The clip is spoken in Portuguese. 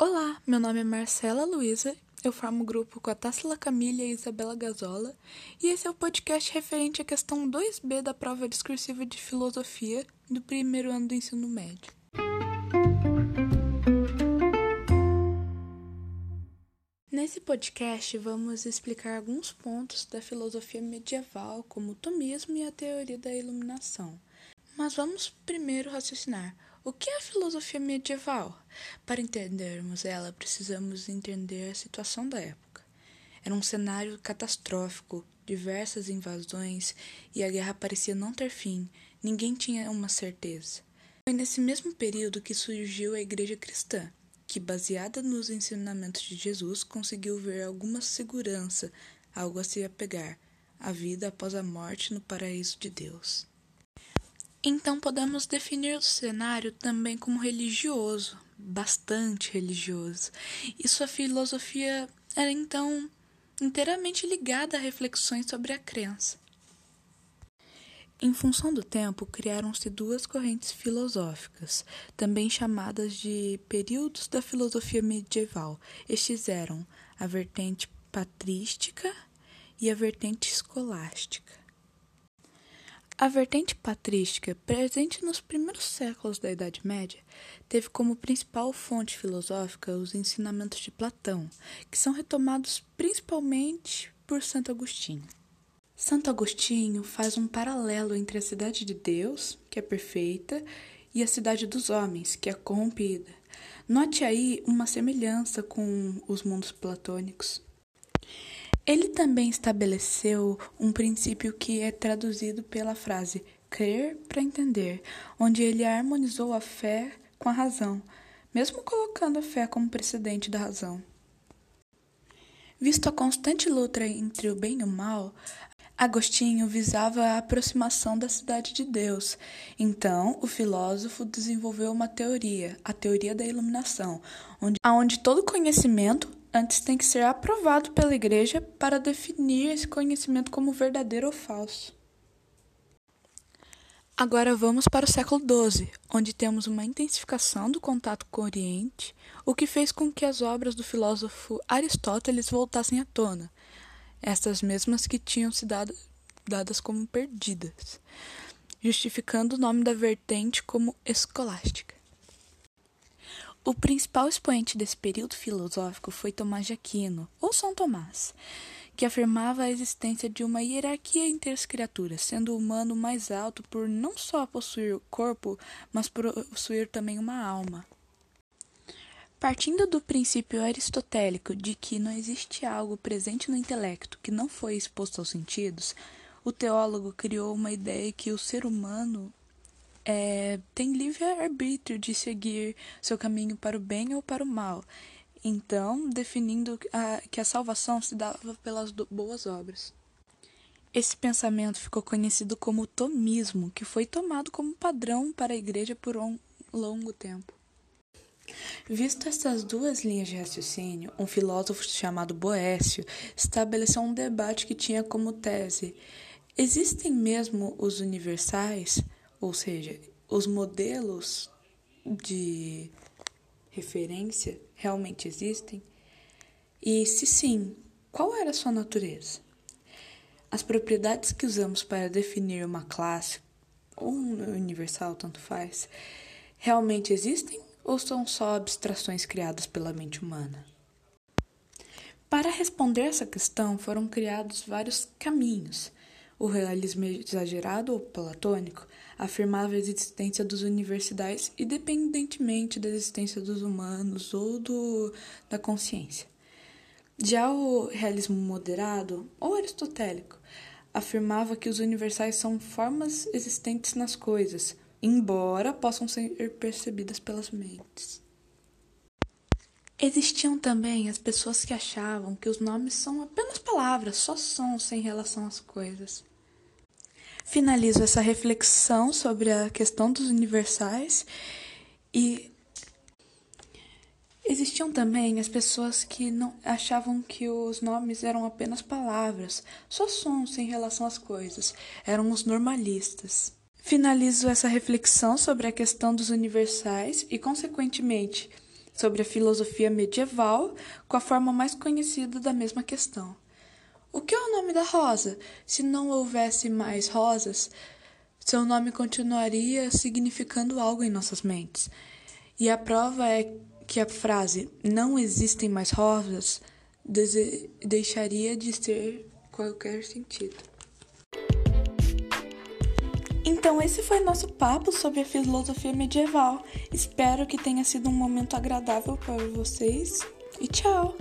Olá, meu nome é Marcela Luiza, eu formo o grupo com a Tássila Camila e Isabela Gazola, e esse é o podcast referente à questão 2B da prova discursiva de filosofia do primeiro ano do ensino médio. Nesse podcast, vamos explicar alguns pontos da filosofia medieval, como o tomismo e a teoria da iluminação. Mas vamos primeiro raciocinar. O que é a filosofia medieval? Para entendermos ela, precisamos entender a situação da época. Era um cenário catastrófico, diversas invasões e a guerra parecia não ter fim, ninguém tinha uma certeza. Foi nesse mesmo período que surgiu a Igreja Cristã, que, baseada nos ensinamentos de Jesus, conseguiu ver alguma segurança, algo a se apegar, a vida após a morte no paraíso de Deus. Então podemos definir o cenário também como religioso, bastante religioso. E sua filosofia era então inteiramente ligada a reflexões sobre a crença. Em função do tempo, criaram-se duas correntes filosóficas, também chamadas de períodos da filosofia medieval. Estes eram a vertente patrística e a vertente escolástica. A vertente patrística, presente nos primeiros séculos da Idade Média, teve como principal fonte filosófica os ensinamentos de Platão, que são retomados principalmente por Santo Agostinho. Santo Agostinho faz um paralelo entre a cidade de Deus, que é perfeita, e a cidade dos homens, que é corrompida. Note aí uma semelhança com os mundos platônicos. Ele também estabeleceu um princípio que é traduzido pela frase crer para entender, onde ele harmonizou a fé com a razão, mesmo colocando a fé como precedente da razão. Visto a constante luta entre o bem e o mal, Agostinho visava a aproximação da cidade de Deus. Então, o filósofo desenvolveu uma teoria, a teoria da iluminação, onde, onde todo conhecimento antes tem que ser aprovado pela Igreja para definir esse conhecimento como verdadeiro ou falso. Agora vamos para o século XII, onde temos uma intensificação do contato com o Oriente, o que fez com que as obras do filósofo Aristóteles voltassem à tona, essas mesmas que tinham sido dadas como perdidas, justificando o nome da vertente como escolástica. O principal expoente desse período filosófico foi Tomás de Aquino, ou São Tomás, que afirmava a existência de uma hierarquia entre as criaturas, sendo o humano mais alto por não só possuir corpo, mas possuir também uma alma. Partindo do princípio aristotélico de que não existe algo presente no intelecto que não foi exposto aos sentidos, o teólogo criou uma ideia que o ser humano é, tem livre arbítrio de seguir seu caminho para o bem ou para o mal. Então, definindo a, que a salvação se dava pelas do, boas obras. Esse pensamento ficou conhecido como tomismo, que foi tomado como padrão para a igreja por um longo tempo. Visto essas duas linhas de raciocínio, um filósofo chamado Boécio estabeleceu um debate que tinha como tese: existem mesmo os universais? Ou seja, os modelos de referência realmente existem? E se sim, qual era sua natureza? As propriedades que usamos para definir uma classe ou um universal, tanto faz, realmente existem ou são só abstrações criadas pela mente humana? Para responder essa questão, foram criados vários caminhos. O realismo exagerado ou platônico afirmava a existência dos universais independentemente da existência dos humanos ou do, da consciência. Já o realismo moderado ou aristotélico afirmava que os universais são formas existentes nas coisas, embora possam ser percebidas pelas mentes. Existiam também as pessoas que achavam que os nomes são apenas palavras, só sons sem relação às coisas. Finalizo essa reflexão sobre a questão dos universais e existiam também as pessoas que não achavam que os nomes eram apenas palavras, só sons sem relação às coisas, eram os normalistas. Finalizo essa reflexão sobre a questão dos universais e, consequentemente, sobre a filosofia medieval com a forma mais conhecida da mesma questão. O que é nome da rosa? Se não houvesse mais rosas, seu nome continuaria significando algo em nossas mentes. E a prova é que a frase não existem mais rosas deixaria de ter qualquer sentido. Então, esse foi nosso papo sobre a filosofia medieval. Espero que tenha sido um momento agradável para vocês e tchau!